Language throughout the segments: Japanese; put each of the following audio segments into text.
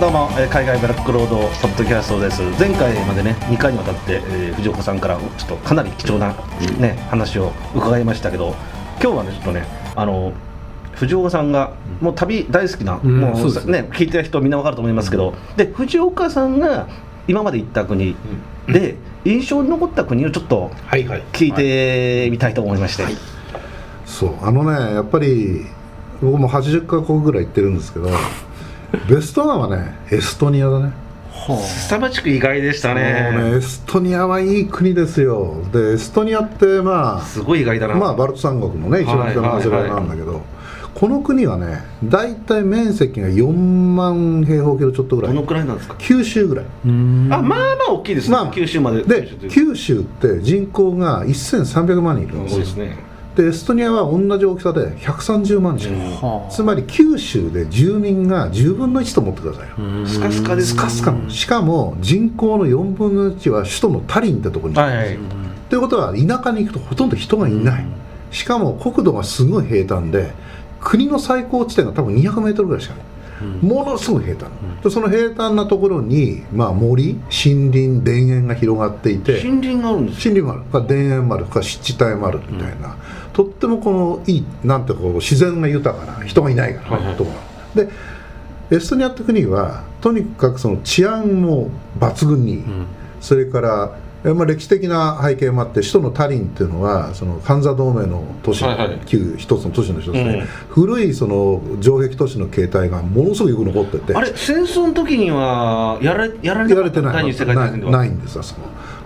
どうも、えー海外ブラックロードポッドキャストです。前回までね2回にわたって、えー藤岡さんからちょっとかなり貴重な、ね、話を伺いましたけど今日はねちょっとねあの藤岡さんがもう旅大好きな、んもうそうですね。聞いてる人みんなわかると思いますけど、で藤岡さんが今まで行った国で印象に残った国をちょっとはいはい。聞いてみたいと思いまして、そうあのねやっぱり僕も80カ国ぐらい行ってるんですけどベストワンはねエストニアだね。スタ地区意外でしたもうねねエストニアはいい国ですよ。でエストニアってますごい意外だな、あまあバルト三国のね一番北の端なんだけど、この国はね大体面積が4万平方キロちょっとぐらどのいくらいなんですか？九州ぐらい。あまあまあ大きいですね、まあ九州までで九州って人口が1300万人いるんですよ。ですねでエストニアは同じ大きさで130万人、つまり九州で住民が10分の1と思ってくださいよ、スカスカですスカスカのしかも人口の4分の1は首都のタリンってところにいるんですよ、はい。ということは田舎に行くとほとんど人がいない、しかも国土がすごい平坦で国の最高地点が多分200メートルぐらいしかない、ものすごい平坦、でその平坦なところに、まあ、森森林田園が広がっていて。森林があるんです森林もある。か田園もある。か湿地帯もあるみたいな、とってもこのいいなんてこう自然が豊かな人がいないから、は。いはい。ところでエストニアって国はとにかくその治安も抜群にいい、それからえまあ、歴史的な背景もあって首都のタリンっていうのはその半座同盟の都市の、はいはい。旧一つの都市の一つで、うん。古いその城壁都市の形態がものすごくよく残ってて。あれ戦争の時にはやられやられやられてないないないんですあそこ。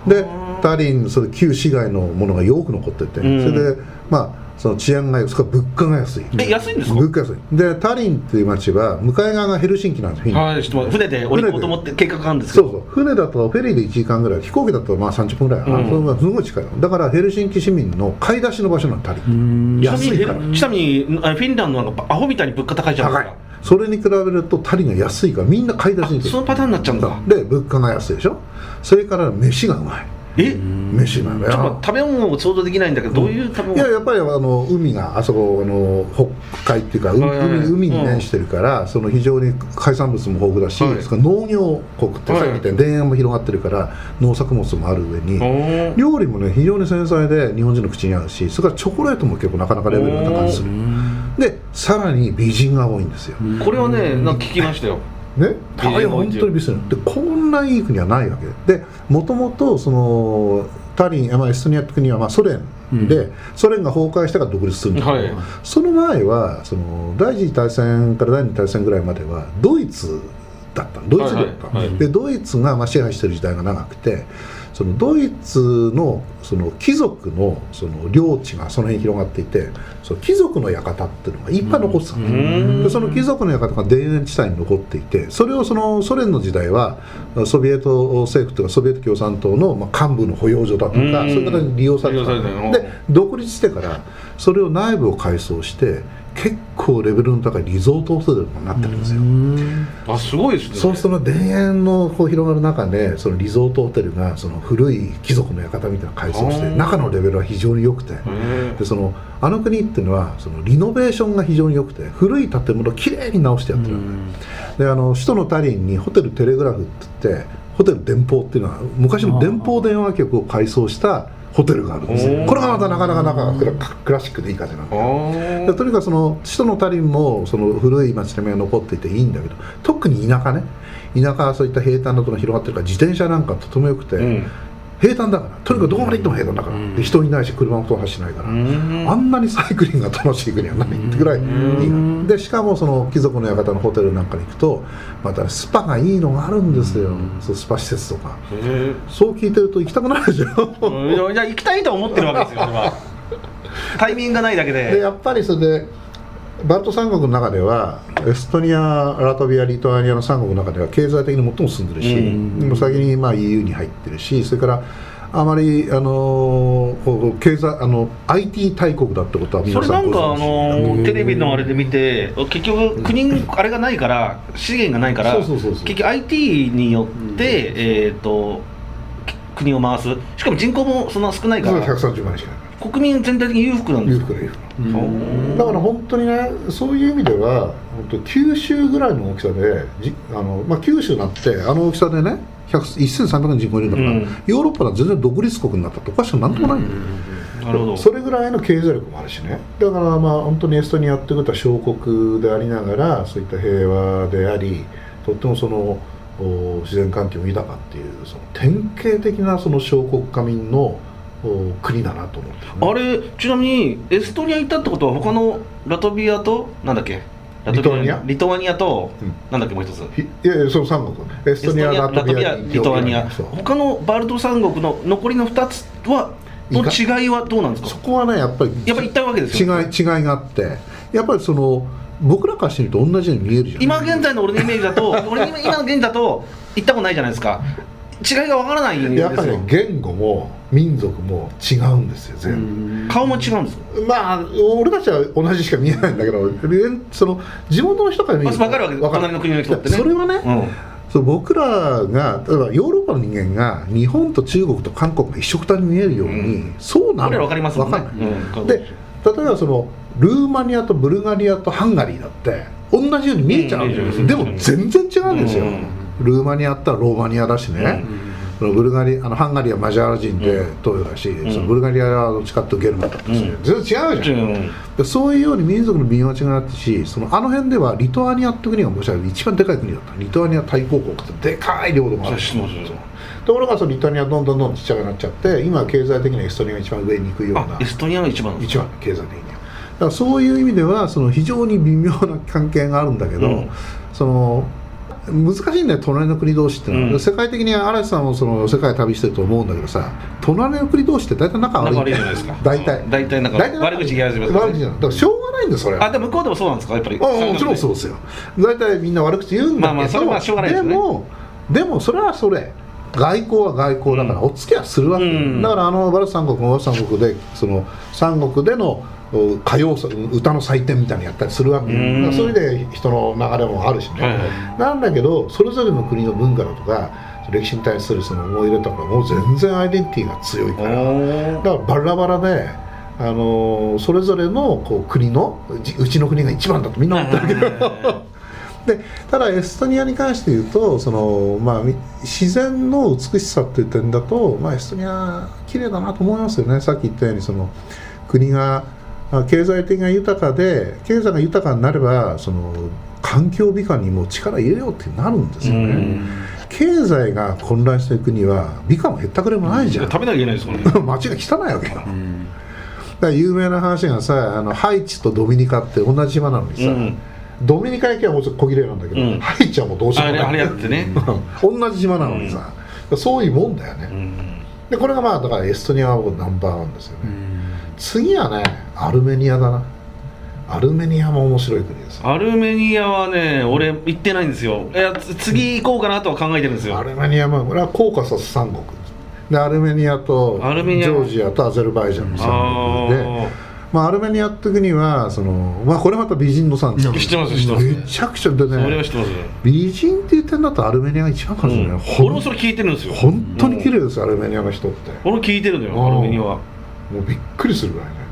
でタリンそれ旧市街のものがよく残ってて、うん。それでまあその治安がそれから物価が安い。え安いんですか？物価安い。でタリンっていう街は向かい側がヘルシンキなんですよはいちょっと船で。降りようと思って計画があるんですけどそうそう。船だとフェリーで1時間ぐらい飛行機だとまあ30分ぐらい。うん。それがすごい近い。のだからヘルシンキ市民の買い出しの場所なのタリン安いから。ちなみにあフィンランドなんかアホみたいに物価高いじゃない高いですか？それに比べるとタリンが安いからみんな買い出しにそのパターンになっちゃうんだ。で物価が安いでしょ？それから飯がうまいえ？飯がうまいちょっと食べ物を想像できないんだけどどういう食べ物？いややっぱりあの海があそこあの北海っていうか、海海に面してるから、その非常に海産物も豊富だし、農業国ってはいさっき言ったように田園も広がってるから農作物もある上に、料理もね非常に繊細で日本人の口に合うしそれからチョコレートも結構なかなかレベルが高いする。でさらに美人が多いんですよ、これはねなんか聞きましたよね、美人が多い本当に美人でこんないい国はないわけ。でもともとそのタリン、まあ、エストニアって国はまあソ連で、ソ連が崩壊してから独立するんだけど、はい。その前はその第一次大戦から第二次大戦ぐらいまではドイツだったの。ドイツ領だったの、はいはい。でドイツがまあ支配してる時代が長くてそのドイツのその貴族のその領地がその辺に広がっていてその貴族の館っていうのがいっぱい残ってたの。うん。でその貴族の館が田園地帯に残っていてそれをそのソ連の時代はソビエト政府というかソビエト共産党のまあ幹部の保養所だとかそううんいう形に利用されてで独立してからそれを内部を改装して結構レベルの高いリゾートホテルになってるんですよ。あすごいですね。そうすると田園のこう広がる中でそのリゾートホテルがその古い貴族の館みたいな改装して中のレベルは非常に良くて。へでそのあの国っていうのはそのリノベーションが非常に良くて古い建物をきれいに直してやってるであの首都のタリンにホテルテレグラフって言ってホテル電報っていうのは昔の電報電話局を改装したホテルがあるんですこれがまたなかなかなかクラクラシックでいい感じなんでとにかくその首都のタリンもその古い街並みが残っていていいんだけど特に田舎ね。田舎はそういった平坦なところが広がってるから自転車なんかとてもよくて、うん平坦だから。とにかくどこまで行っても平坦だから、で人いないし車も走らないから、うん。あんなにサイクリングが楽しい国はないってぐらいいいのでしかもその貴族の館のホテルなんかに行くとまたスパがいいのがあるんですよ、そうスパ施設とか。へそう聞いてると行きたくなるでしょ。えうん。いや行きたいとは思ってるわけですよ タイミングがないだけで。でやっぱりそれでバルト三国の中ではエストニアラトビアリトアニアの三国の中では経済的に最も進んでるし、うん。もう先にまあ EU に入ってるしそれからあまり、あのーこう経済あの IT 大国だってことはそ皆さんごれなんかあのテレビのあれで見て結局国にあれがないから資源がないから結局 IT によってえっと国を回す。しかも人口もそんな少ないから。130万人しかない。国民全体的に裕福なんです裕福で裕福。う。んだから本当にねそういう意味では本当九州ぐらいの大きさでじあの、まあ、九州になってあの大きさでね100 1300人口いるんだから、うん。ヨーロッパは全然独立国になったっておかしくなんともないんだよ、なるほど。それぐらいの経済力もあるしね。だからまあ本当にエストニアってことは小国でありながらそういった平和でありとってもそのお自然環境豊かっていうその典型的なその小国家民のお国だなと思ってるね、あれちなみにエストニア行ったってことは他のラトビアとなんだっけ？ラトビリトアニア？リトアニアと、うん。なんだっけもう一つ。ひいやいやその三国エストニアラトビアリトアニア。他のバルト三国の残りの2つはの違いはどうなんですか？そこはねやっぱりやっぱり行ったわけですよ違い違いがあって。やっぱりその僕らからしてみると同じように見えるじゃん。今現在の俺のイメージだと 俺今今の現在だと行ったことないじゃないですか。違いがわからないんですよ。やっぱりね言語も民族も違うんですよ全部、顔も違うんですよ。まあ俺たちは同じしか見えないんだけど連その地元の人から見ると分かるわけです。隣の国の人ってね。それはね、うん。そう僕らが例えばヨーロッパの人間が日本と中国と韓国が一緒くたに見えるように、うん。そうなの。俺ら分かりますもんねうん。で例えばそのルーマニアとブルガリアとハンガリーだって同じように見えちゃうんででも全然違うんですよ、うん。ルーマニアってローマニアだしね、そのブルガリあのハンガリーはマジャール人で東洋だし、んそのブルガリアはどっちかっていうとゲルマンだったし、うん。全然違うじゃん、うんでそういうように民族の微妙があったしそのあの辺ではリトアニアって国がもしかしたら一番でかい国だった。リトアニア大公国ってでかい領土があるそうそうそうところがそのリトアニアどんどんどんどんちっちゃくなっちゃって今は経済的にはエストニアが一番上に行くような。あエストニアが一番。一番経済的にはらそういう意味ではその非常に微妙な関係があるんだけど、うん。その難しいんだよ隣の国同士ってのは、うん。世界的に嵐さんもその世界旅してると思うんだけどさ隣の国同士って大体仲悪い仲悪いじゃないですか。大体。大体なんか悪口言い始め悪口じゃない。だからしょうがないんだよそれは。あでも向こうでもそうなんですか？やっぱり。あもちろんそうですよ。大体みんな悪口言うんだけど、まあまあそれはしょうがないでもでもそれはそれ。外交は外交だからお付き合いするわけ、うん。だからあのバルト三国もバルト三国でその三国でのお歌謡祭歌の祭典みたいなのやったりするわけそういう意味で人の流れもあるしね、はいはなんだけどそれぞれの国の文化だとか歴史に対するその思い入れとかもう全然アイデンティティが強いから。おだからバラバラで、あのーそれぞれのこう国のじうちの国が一番だとみんな思ってるけど でただエストニアに関して言うとその、まあ、み自然の美しさっていう点だと、まあ、エストニア綺麗だなと思いますよね。さっき言ったようにその国があ経済的が豊かで経済が豊かになればその環境美化にも力入れようってなるんですよね、うん。経済が混乱している国は美化もへったくれもないじゃん、食べなきゃいけないですもんね。街が汚いわけよ、だから有名な話がさあのハイチとドミニカって同じ島なのにさ、うん。ドミニカ駅はもうちょっと小切れなんだけど、うん。ハイチはもうどうしようもない。あれやってね。同じ島なのにさ、そういうもんだよね、うん。でこれがまあだからエストニアはナンバーワンですよね、次はねアルメニアだな。アルメニアも面白い国です。アルメニアはね俺行ってないんですよ。いやつ次行こうかなとは考えてるんですよ。アルメニアもこれはコーカサス三国。でアルメニアとジョージアとアゼルバイジャンの三国で。あまあ、アルメニアって国はその、まあ、これまた美人の産地あ知ってます知ってます。めちゃくちゃでそれはね知ってます。美人っていう点だとアルメニアが一番かもしれない、俺もそれ聞いてるんですよ。本当に綺麗です、アルメニアの人って。俺も聞いてるのようんアルメニアはもうびっくりするぐらいね。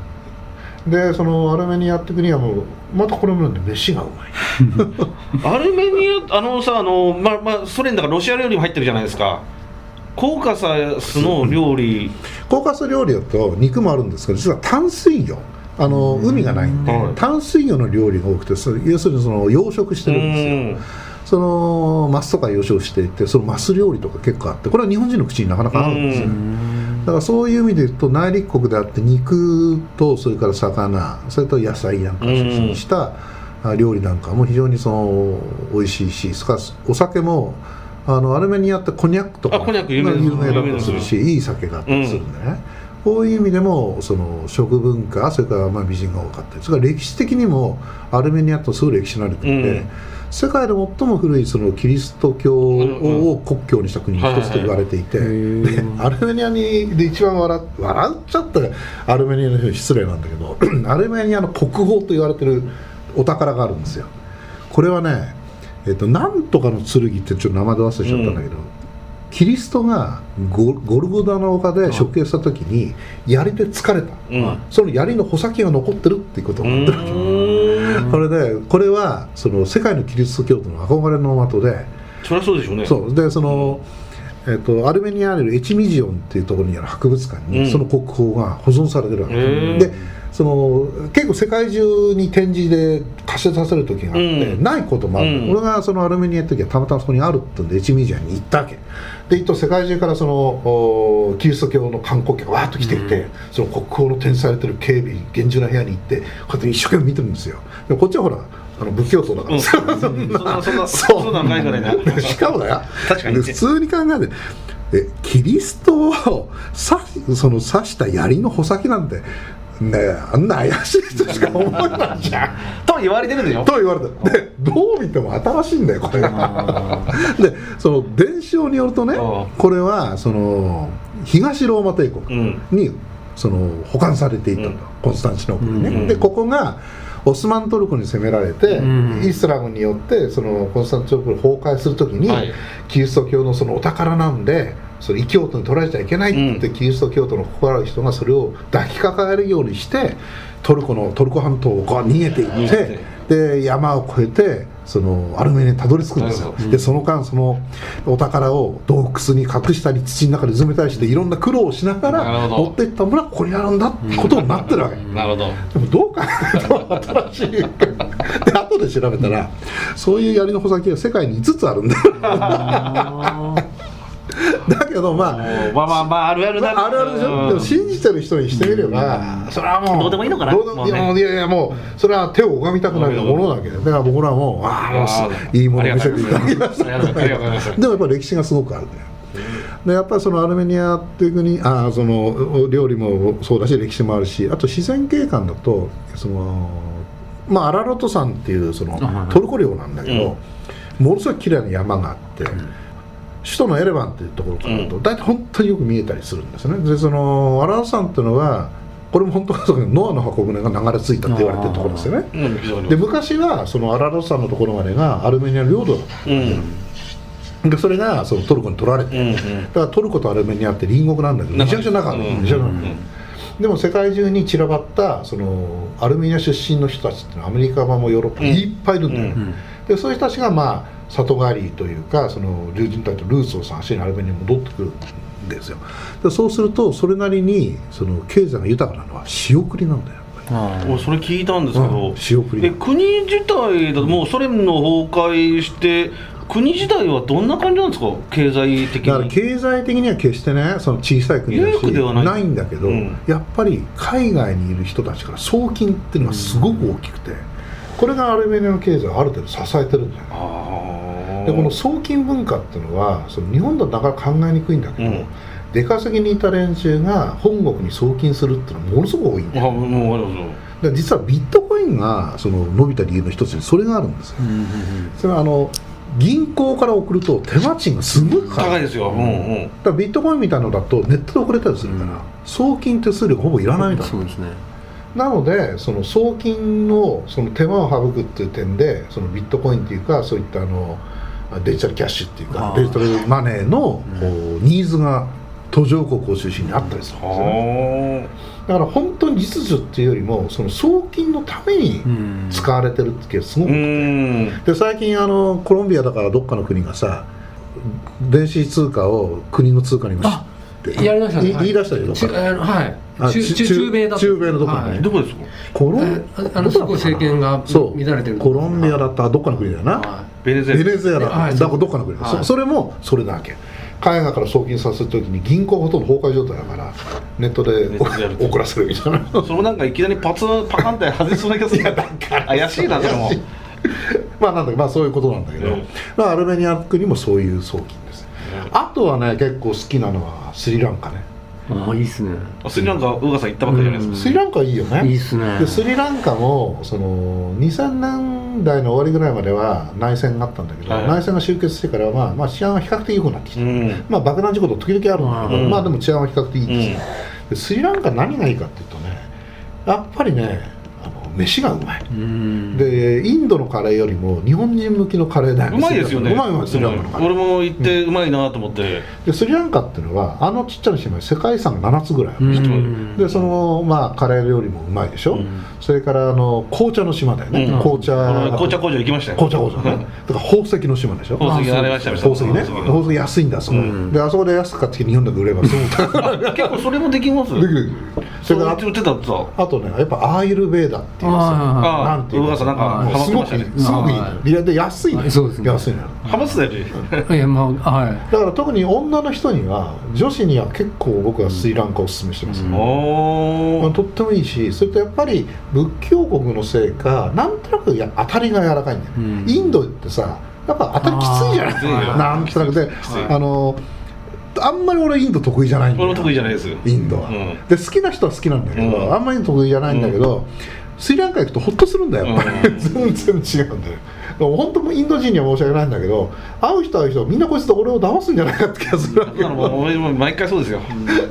でそのアルメニアって国はもうまたこれもなんで飯がうまい。アルメニアあのさあのまあまあソ連だからロシア料理も入ってるじゃないですか。コーカサスの料理。コーカス料理だと肉もあるんですけど実は淡水魚。あの海がないんで、はい。淡水魚の料理が多くてそ要するにその養殖してうるんですよ。ん。そのマスとか養殖していてそのマス料理とか結構あってこれは日本人の口になかなか合うんですよ、だからそういう意味で言うと内陸国であって肉とそれから魚それと野菜なんかを中心にしたあ料理なんかも非常にその美味しいしそれからお酒もあのアルメニアってコニャックとか有名だったりするしいい酒があったりするんでね、こういう意味でもその食文化それからまあ美人が多かったりそれから歴史的にもアルメニアとすごい歴史のある国で、うん。世界で最も古いそのキリスト教を国教にした国の一つと言われていて、アルメニアにで一番笑っ笑っちゃったらアルメニアの人に失礼なんだけど アルメニアの国宝と言われてるお宝があるんですよ。これはね、えっとなんとかの剣ってちょっと名前で忘れちゃったんだけど、キリストがゴゴルゴダの丘で処刑した時に槍で疲れた、うん。その槍の穂先が残ってるっていうことうがあってるわけ。ーん。これでこれはその世界のキリスト教徒の憧れの的で。そりゃそうでしょうね。そう。でその、えっとアルメニアにあるエチミジオンっていうところにある博物館に、うん。その国宝が保存されてるわけ。へー。でその結構世界中に展示で貸し出させる時があって、うん。ないこともある、うん。俺がそのアルメニアの時はたまたまそこにあるってんでエチミジオンに行ったわけ。で行くと世界中からそのおキリスト教の観光客がわーっと来ていて、その国宝の展示されてる警備厳重な部屋に行ってこうやって一生懸命見てるんですよ。でもこっちはほらあの仏教徒だから、うん。そんなそんな そんなんないからねしかもだよ確かに普通に考えてえキリストを刺その刺した槍の穂先なんてねえあんな怪しい人しか思えないじゃん。と言われてるんでしょと言われたでどう見ても新しいんだよこれ。が でその伝承によるとねこれはその東ローマ帝国にその保管されていたと、うん。コンスタンチノープルにね、うん。でここがオスマントルコに攻められて、うん。イスラムによってそのコンスタンチノープル崩壊するときに、はい。キリスト教のそのお宝なんでそれ異教徒に取られちゃいけないって言って、うん。キリスト教徒の心ある人がそれを抱きかかえるようにしてトルコのトルコ半島を逃げていって。で山を越えてそのアルメニアにたどり着くんですよ。でその間そのお宝を洞窟に隠したり土の中に埋めたりしていろんな苦労をしながら持っていったものはここにあるんだってことになってるわけ、なるほど。でもどう考えても新しい。で後で調べたらそういう槍の穂先が世界に5つあるんだよ だけどまあまあまあまああるあるだあるあるでしょ、でも信じてる人にしてみれば、それはもうどうでもいいのかな。どうでもね。いやいやもうそれは手を拝みたくなるも。のだけどだから僕らもああもうすあーいいものを見せていただきました。でもやっぱり歴史がすごくあるんだよでやっぱりそのアルメニアっていう国あーその料理もそうだし歴史もあるしあと自然景観だとそのまあアラロト山っていうそのはいトルコ領なんだけど、ものすごい綺麗な山があって、首都のエレバンっていうところからだと、大体本当によく見えたりするんですね。でそのアラロト山っていうのはこれも本当はそうだけどノアの箱舟が流れ着いたって言われてるところですよね。で昔はそのアラロト山のところまでがアルメニアの領土だったうん。でそれがそのトルコに取られて、うんうん。だからトルコとアルメニアって隣国なんだけどめちゃくちゃ仲悪い、いでも世界中に散らばったそのアルメニア出身の人たちっていうのはアメリカ版もヨーロッパもいっぱいいるんだよ、うん。でそういう人たちがまあ里帰りというかその竜神隊とルーツを探しにアルメニアに戻ってくるんですよ。でそうするとそれなりにその経済が豊かなのは仕送りなんだよ。やっぱり俺それ聞いたんですけど、うん仕送りえ国自体だともうソ連の崩壊して国自体はどんな感じなんですか？経済的だからに経済的には決してねその小さい国だ裕し福ではない。ないんだけど、うん。やっぱり海外にいる人たちから送金っていうのがすごく大きくて、これがアルメニアの経済をある程度支えてるんだよ。ねああでこの送金文化っていうのはその日本だとなかなか考えにくいんだけど、うん。出稼ぎにいた連中が本国に送金するっていうのはものすごく多いんだよ。あもうありますよで実はビットコインがその伸びた理由の一つにそれがあるんですよ。それはあの銀行から送ると手間賃がすごい高いですよ、うんうん、だからビットコインみたいなのだとネットで送れたりするから、うん送金手数料がほぼいらないんだ。そうですね。なのでその送金のその手間を省くっていう点でそのビットコインっていうかそういったあのデジタルキャッシュっていうかデジタルマネーのニーズが途上国を中心にあったりするんですよね。はだから本当に実需っていうよりもその送金のためにうん。使われてるってすごくん。で最近あのコロンビアだからどっかの国がさ電子通貨を国の通貨にもしあって。やりました言い出したりとちかあのはい。あ中米だと。中米のどこかね。はい。どこですか？コロン？えああのすごい政権がそう。乱れてるコロンビアだったらどっかの国だよな、はベネズエラベネズエラ、はい。だからどっかの国だ、はい。そそれもそれだけ。海外から送金させるときに銀行ほとんど崩壊状態だからネットで送らせるみたいな それなんかいきなりパツパカンって外しそうな気がする。怪しいなそれも。まあなんだけどまあそういうことなんだけど、うんまあ、アルメニア国もそういう送金。ですあとはね結構好きなのはスリランカね。ああいいっすね。スリランカ宇賀さん行ったばっかりじゃないですか、スリランカいいよね。いいっすね。でスリランカもその2000年代の終わりぐらいまでは内戦があったんだけど、はい。内戦が終結してからは、まあ、まあ治安は比較的良くなってきた、うん。まあ爆弾事故と時々あるんだけど、うん。まあでも治安は比較的いいです、うん。でスリランカ何がいいかっていうとねやっぱりね飯がうまい、うん。でインドのカレーよりも日本人向きのカレーだようまいですよね。うまいうまいスリランカのカレー。俺も行ってうまいなと思って、でスリランカっていうのはあのちっちゃな島に世界遺産が7つぐらいある、うん。でそのまあカレー料理もうまいでしょ、うん。それからあの紅茶の島だよね、うん。紅茶。紅茶工場行きましたよ。紅茶工場ね。だから宝石の島でしょ。宝石ありましたよ。宝石ね。宝石。安いんだそこ、うん。であそこで安く買って日本で売ればすぐ高い結構それもできます？できるそそれれから言ってたさあとねやっぱアーユルベーダっていうさなんていう宇賀さんなんかはい。ハマっすごくいいてましたね。すごくいいはい。いやで安いね。そうですね。安いのよハマってたよね。あいやまあはい。だから特に女の人には女子には結構僕はスリランカをおすすめしてます、うん。まおーあとってもいいしそれとやっぱり仏教国のせいかなんとなくや当たりが柔らかいんだよ、うん。インドってさやっぱ当たりきついじゃない？なんとなく。できつい。あのあんまり俺インド得意じゃないんだよ。俺も得意じゃないです。インドは、うん。で好きな人は好きなんだけど、うん。あんまり得意じゃないんだけど、スリランカ行くとホッとするんだよやっぱり、うん。全然違うんだよ本当もうインド人には申し訳ないんだけど会う人会う人みんなこいつと俺を騙すんじゃないかって気がするわけ毎回そうですよ。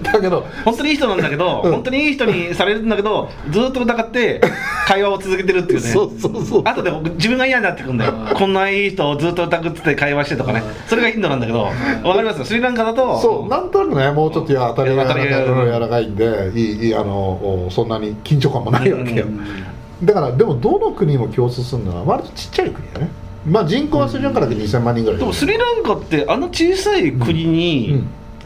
だけど本当にいい人なんだけど、うん。本当にいい人にされるんだけどずっと疑って会話を続けてるっていうね。そうそうそうあとで僕自分が嫌になってくるんだよ。こんないい人をずっと疑ってて会話してとかね。それがインドなんだけどわかりますよ。スリランカだとそうなんとなくねもうちょっと当たりが柔らかいんでいいいいあのおそんなに緊張感もないわけよ、だからでもどの国も共通するのは割とちっちゃい国だね。まあ人口はスリランカだけ2000万人ぐらいでもスリランカってあの小さい国に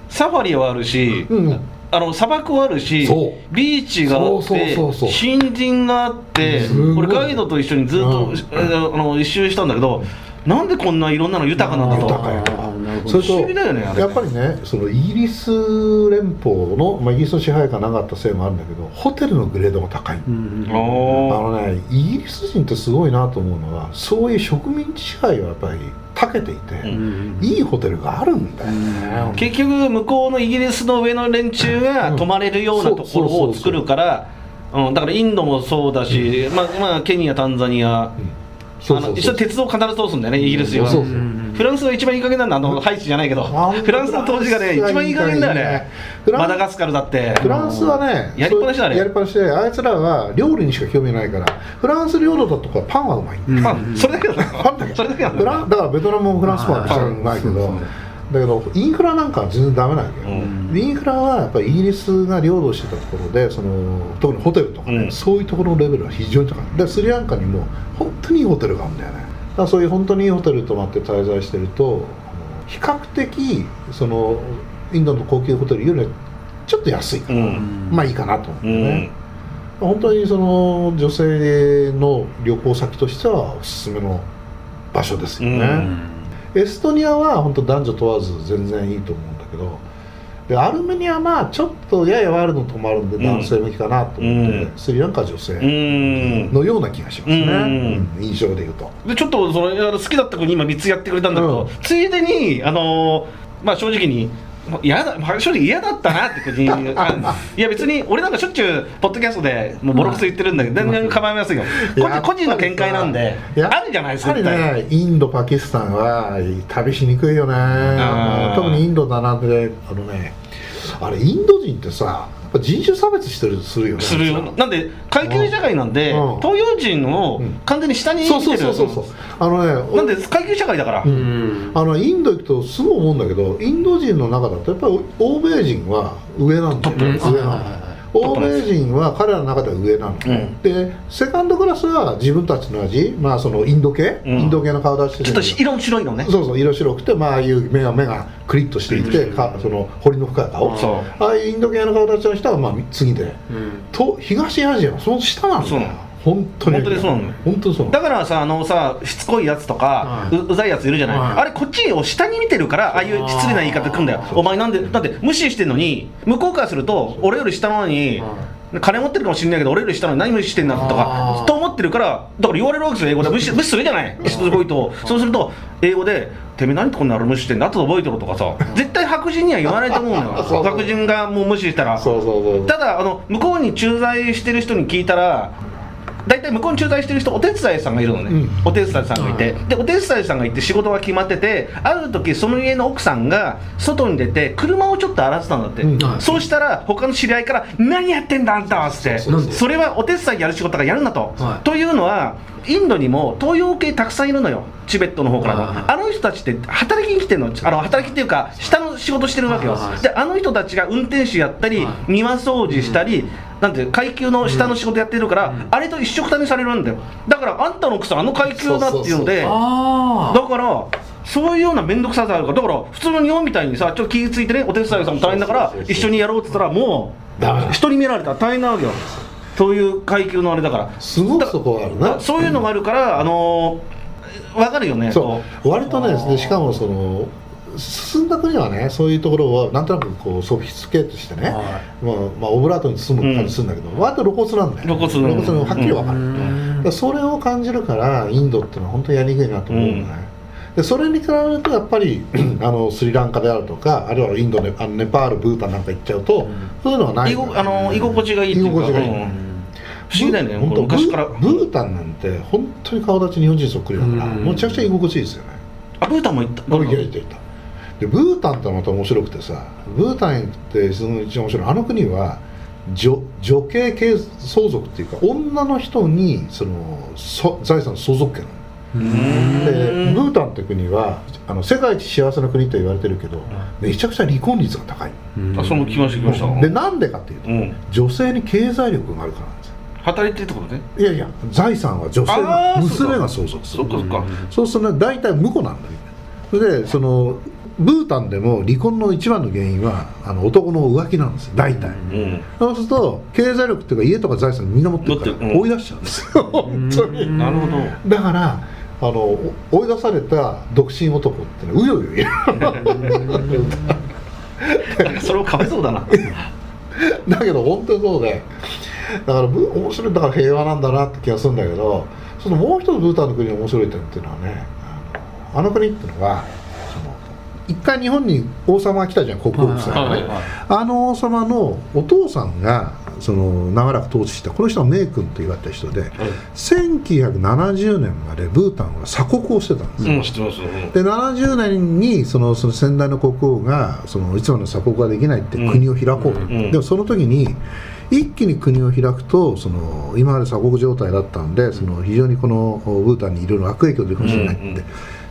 サファリはあるし、うん、うん。あの砂漠はあるしビーチがあって森林があって俺ガイドと一緒にずっと、うん。えーあの一周したんだけどなんでこんないろんなの豊かなんだと。豊かよあーなるほどそれとねあれ。やっぱりねそのイギリス連邦の、まあ、イギリスの支配下なかったせいもあるんだけどホテルのグレードが高い、うんあのねイギリス人ってすごいなと思うのはそういう植民地支配はやっぱり長けていて、うんいいホテルがあるんだよね、結局向こうのイギリスの上の連中が泊まれるようなところを作るから、うん、だからインドもそうだし、まあまあ、ケニア、タンザニア、あの一緒に鉄道必ず通すんだよね、イギリスは。フランスは一番いい加減なんだ、あのハイチじゃないけど、あフランスの当時がね、一番いい加減だよね。マダガスカルだって。フランスはねやりっぱなしだね。やりっぱなしであいつらは料理にしか興味ないからフランス領土だとかパンはうまい。ん。だよ、まあ、それだけだパンだけ。それだけだランだからベトナムもフランスパンはうまいけど、だけどインフラなんかは全然ダメなんだけど、うん。インフラはやっぱりイギリスが領土してたところでその特にホテルとかね、うん。そういうところのレベルは非常に高い。でスリランカにも本当にいいホテルがあるんだよね。だからそういう本当にいいホテル泊まって滞在してると比較的そのインドの高級ホテルよりはちょっと安いから、うん。まあいいかなと思ってうね、ん。本当にその女性の旅行先としてはおすすめの場所ですよね、うんエストニアは本当男女問わず全然いいと思うんだけどでアルメニアはまあちょっとややワールド泊まるんでうん男性向きかなと思って、うん。スリランカは女う性ん。のような気がしますね、うん。うん印象で言うと。でちょっとその好きだった子に今3つやってくれたんだけど、うん。ついでにあのーまあ正直にまあ嫌だ、まあ、正直嫌だったなって子に。あいや別に俺なんかしょっちゅうポッドキャストでもうボロクソ言ってるんだけど全然構いませんよ。個人個人の見解なんでやあるじゃないですかねインドパキスタンは旅しにくいよね。特にインドだなってあのねあれインド人ってさぱ人種差別してるするよね。するよ。なんで階級社会なんで、うん。東洋人をうん。完全に下に見てそうるそうそう。そうそうあのねなんで階級社会だから、ううん。あのインド行くとすごい思うんだけどインド人の中だとやっぱり欧米人は上なんだよトップ上なの欧米人は彼らの中では上なの、うん。でセカンドクラスは自分たちの味。まあそのインド系、うん。インド系の顔出してちょっと色白いのね。そうそう色白くて、まあああいう目が目がクリッとしていて、かその彫りの深い顔。ああいうインド系の顔立ちの人はまあ次で。うん。と東アジアのその下なんだよ本当に。本当にそうなの本当にそう。だからさあのさしつこいやつとか、はい。ううざいやついるじゃない、はい。あれこっちを下に見てるからああいう失礼な言い方くんだよ。お前なんで？だって無視してんのに向こうからすると俺より下なのに、は金持ってるかもしれないけど俺より下のに何無視してんだとあかー。と思ってるからだから言われるわけですよ英語で。無視無視するじゃない？すごいと。そうすると英語で「てめえ何でこんな俺無視してんだ？後で覚えてろ」とかさ。絶対白人には言わないと思うのよ。白人がもう無視したら。ただあの向こうに駐在してる人に聞いたら大体向こうに駐在してる人お手伝いさんがいるのね、うん。お手伝いさんがいて、でお手伝いさんがいて仕事が決まっててある時その家の奥さんが外に出て車をちょっと洗ってたんだって、うんはい。そうしたら他の知り合いから「何やってんだあんた」っつって。それはお手伝いやる仕事だからやるんだと、はい。というのはインドにも東洋系たくさんいるのよ。チベットの方からはいもあの人たちって働きに来てるの。あの働きっていうか下の仕事してるわけよ。であの人たちが運転手やったり、はい。庭掃除したり、なんて階級の下の仕事やってるから、あれと一緒くたにされるんだよ。だからあんたの奥さんあの階級だっていうのであだからそういうような面倒くささあるからだから普通の日本みたいにさちょっと気ぃ付いてねお手伝いさんも大変だから一緒にやろうって言ったらもう人に見られた。ら大変なわけよ。そういう階級のあれだから。すごくそこはあるな。だそういうのがあるからあのー、分かるよねそう。割とねでしかもその進んだ国はねそういうところをなんとなくこうソフィスケートしてね、はまあまあ、オブラートに包む感じするん。だけど、割と露骨なんだよ。露骨露骨はっきり分かる、うん。それを感じるからインドってのは本当にやりにくいなと思うのね、でそれに比べるとやっぱり あのスリランカであるとかあるいはインドネあのネパールブータンなんか行っちゃうと、そういうのはない居ごあの居心地がいいっていうか。居心地がいい。うん。不思議だよね本当昔から。ブータンなんて本当に顔立ち日本人そっくりだから、うん。むちゃくちゃ居心地いいですよね。あブータンも行った。あいやいたいたでブータンってまた面白くてさブータンってその一番面白いあの国は女女系系相続っていうか女の人にそのそ財産の相続権。なのうん。でブータンって国はあの世界一幸せな国と言われてるけどめちゃくちゃ離婚率が高い。あその来ました来ました。でなんでかっていうとうん。女性に経済力があるからなんですよ。働いてるってことね。いやいや財産は女性娘が相続する。そっかそっか。そうするとね大体婿なんだよ。それでそのブータンでも離婚の一番の原因はあの男の浮気なんですよ大体、うん。そうすると経済力っていうか家とか財産みんな持ってるから追い出しちゃうんですよ。本当に。なるほど。だからあのお追い出された独身男ってうようよいる。それもかわいそうだな。だけど本当にそうでだからブ面白いだから平和なんだなって気がするんだけどそのもう一つブータンの国の面白い点っていうのはねあの国っていうのは一回日本に王様が来たじゃん国王夫妻がね、はいはいあの王様のお父さんがその長らく統治したこの人は名君と言われた人で、1970年までブータンは鎖国をしてたんですよ、うん知ってます。うん。で70年にそのその先代の国王がそのいつも鎖国ができないって国を開こうと、ん。でもその時に一気に国を開くとその今まで鎖国状態だったんでその非常にこのブータンにいろいろ悪影響出るかもしれないって、うんうん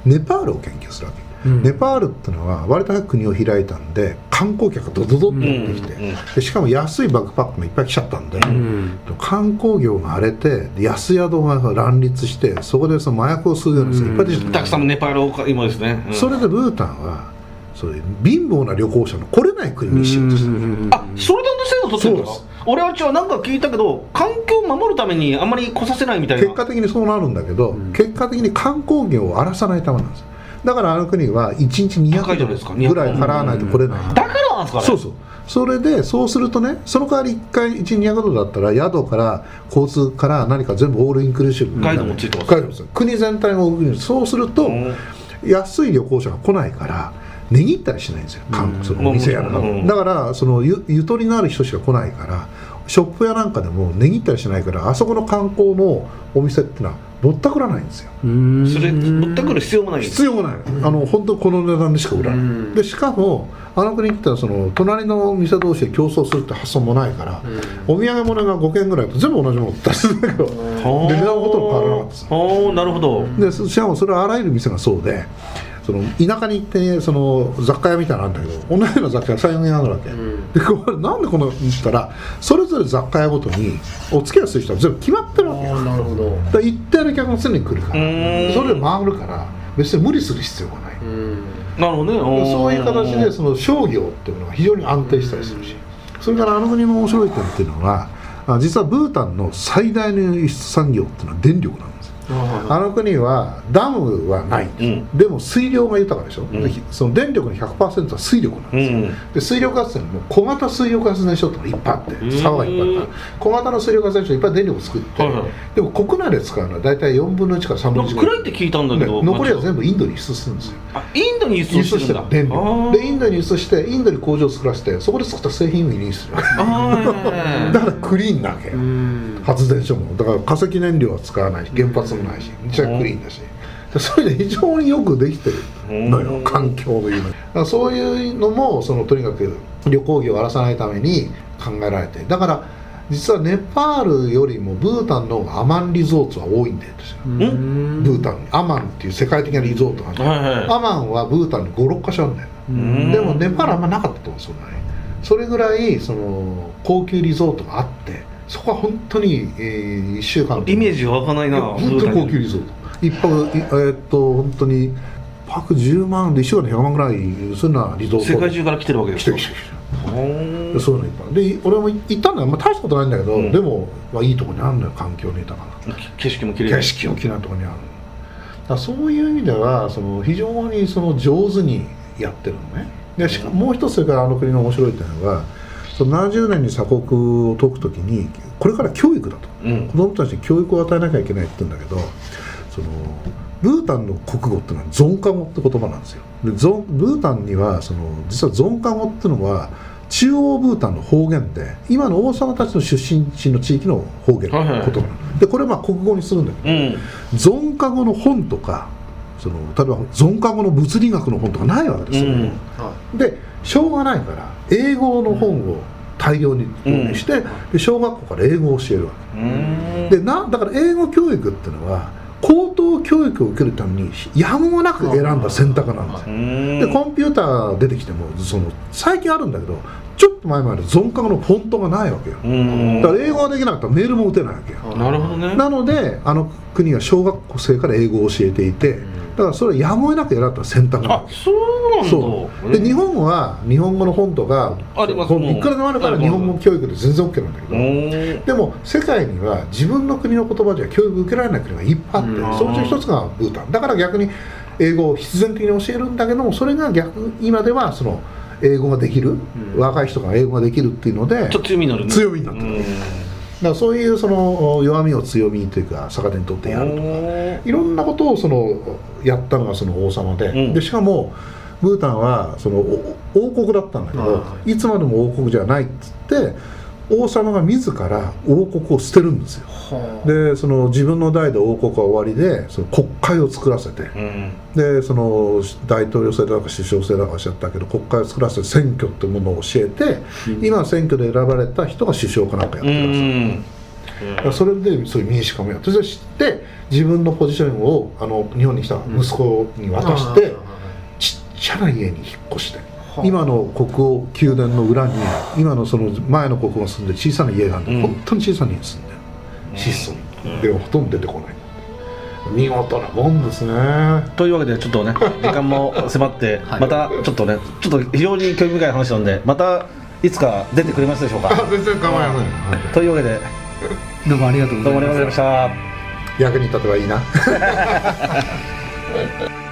ネパールを研究するわけ、うん。ネパールってのは割と早く国を開いたんで観光客がドドドってやってきて、うんうんでしかも安いバックパックもいっぱい来ちゃったんで、うん観光業が荒れてで安宿が乱立してそこでその麻薬を吸うような人がいっぱい出ちゃった、たくさんのネパールを今ですね、うん。それでブータンはそういう貧乏な旅行者の来れない国にしようとしてる。あそれで制度取ってるんです俺は違うなんか聞いたけど環境を守るためにあんまり来させないみたいな。結果的にそうなるんだけど、結果的に観光業を荒らさないためなんです。だからあの国は1日高いじゃないですか200ぐらい払わないと来れない、だからなんですかね。そうそう。それでそうするとねその代わり1回1200ドルだったら宿から交通から何か全部オールインクルーシブガイドもついてます国全体がオールインクルーシブそうすると、うん。安い旅行者が来ないから値切ったりしないんですよ、観そのお店やるの、うん。だからそのゆゆとりのある人しか来ないからショップやなんかでも値切ったりしないからあそこの観光のお店ってのはぼったくらないんですよ。うん。それ持ってくる必要もない必要もない。あの本当この値段でしか売らない、うん。でしかもあの国ってのはその隣の店同士で競争するって発想もないから、お土産物が5件ぐらいと全部同じもの出すんだけどで値段ほとんど変わらなかったですおなるほど。でしかもそれはあらゆる店がそうでその田舎に行ってその雑貨屋みたいなのあるんだけど同じような雑貨屋34軒あるわけ、ん。でこれなんでこの言ったらそれぞれ雑貨屋ごとにお付き合いする人は全部決まってるわけよ。ああなるほど。だから一定の客が常に来るからそれで回るから別に無理する必要がない、うん。なるほどね。そういう形でその商業っていうのが非常に安定したりするし、それからあの国の面白い点っていうのはあ実はブータンの最大の輸出産業っていうのは電力なんですよあの国はダムはないんです、うん。でも水量が豊かでしょ、ん。でその電力の100%は水力なんですよ、うん。で水力発電も小型水力発電所ってのがいっぱいあってん。沢がいっぱいあるから小型の水力発電所いっぱい電力作って、はいはい。でも国内で使うのは大体4分の1から3分の1なんか暗いって聞いたんだけどで残りは全部インドに輸出するんですよ。あインドに輸輸出してるんだ。る電力。でインドに輸出してインドに工場を作らせてそこで作った製品を輸入する。あ だからクリーンなわけよ。うん発電所もだから化石燃料は使わないし原発もないしめちゃクリーンだし。でそれで非常によくできてるのようん。環境というのはだからそういうのもそのとにかく旅行業を荒らさないために考えられて。だから実はネパールよりもブータンの方がアマンリゾートは多いんだよ私は。うん。ブータンに。アマンっていう世界的なリゾートがある、はいはいアマンはブータンに56か所あるんだよ。ん。でもネパールあんまなかったと思うそんなにそれぐらいその高級リゾートがあってそこは本当に、え1週間イメージ湧かないな本当に高級リゾート。一泊いえーっと本当に泊10万で1週間で100万ぐらいするようなリゾート。世界中から来てるわけですか来てる来てる。そういうのいっぱいで俺も行ったんだよ、まあ、大したことないんだけど、うん。でも、まあ、いいとこにあるのよ環境の豊かな景色も綺麗。景色大きなところにある。だそういう意味ではその非常にその上手にやってるのね。でしかももう一つそれからあの国の面白い点はその70年に鎖国を解くときにこれから教育だと。うん。子供たちに教育を与えなきゃいけないって言うんだけどそのブータンの国語っていうのはゾンカ語って言葉なんですよ。でゾンブータンにはその実はゾンカ語っていうのは中央ブータンの方言で今の王様たちの出身地の地域の方言の言葉でこれをまあ国語にするんだけどうん。ゾンカ語の本とかその例えばゾンカ語の物理学の本とかないわけですよ、うん。でしょうがないから英語の本を大量に購入して、で小学校から英語を教えるわうん。けでなだから英語教育っていうのは高等教育を受けるためにやむをなく選んだ選択なんですよ。うん。でコンピューター出てきてもその最近あるんだけどちょっと前までゾンカ語のフォントがないわけよ。うん。だから英語ができなかったらメールも打てないわけよ。なるほどね。なのであの国は小学校生から英語を教えていてだからそれはやむを得なく選んだ選択なあそうなんだ。で日本は日本語の本とかあります。本いくらでもあるから日本語教育で全然 OK なんだけど。うん。でも世界には自分の国の言葉じゃ教育受けられない国がいっぱいあって、うんそのうちの一つがブータン。だから逆に英語を必然的に教えるんだけどもそれが逆今ではその英語ができる、若い人が英語ができるっていうのでちょっと強みになるね。強みになってるだからそういうその弱みを強みというか逆手にとってやるとかいろんなことをそのやったのがその王様で,、うん。でしかもブータンはそのお王国だったんだけど、、はいつまでも王国じゃないっつって王様が自ら王国を捨てるんですよ。でその自分の代で王国は終わりでその国会を作らせて。うん。でその大統領制だか首相制だかおっしゃったけど国会を作らせて選挙ってものを教えて、今選挙で選ばれた人が首相かなんかやっうてるんですよん。だからそれでそういう民主化もやってそれで知って自分のポジションをあの日本に来た息子に渡して、ちっちゃな家に引っ越して今の国王宮殿の裏に今のその前の国王が住んで小さな家があるんで、うん。本当に小さな家に住んでる。質素に、でほとんど出てこない。見事なもんですね。というわけでちょっとね 時間も迫ってはい。またちょっとねちょっと非常に興味深い話なんでまたいつか出てくれますでしょうか？全然構いません、というわけで。どうもありがとうごどうざいまもありがとうございました。役に立てばいいな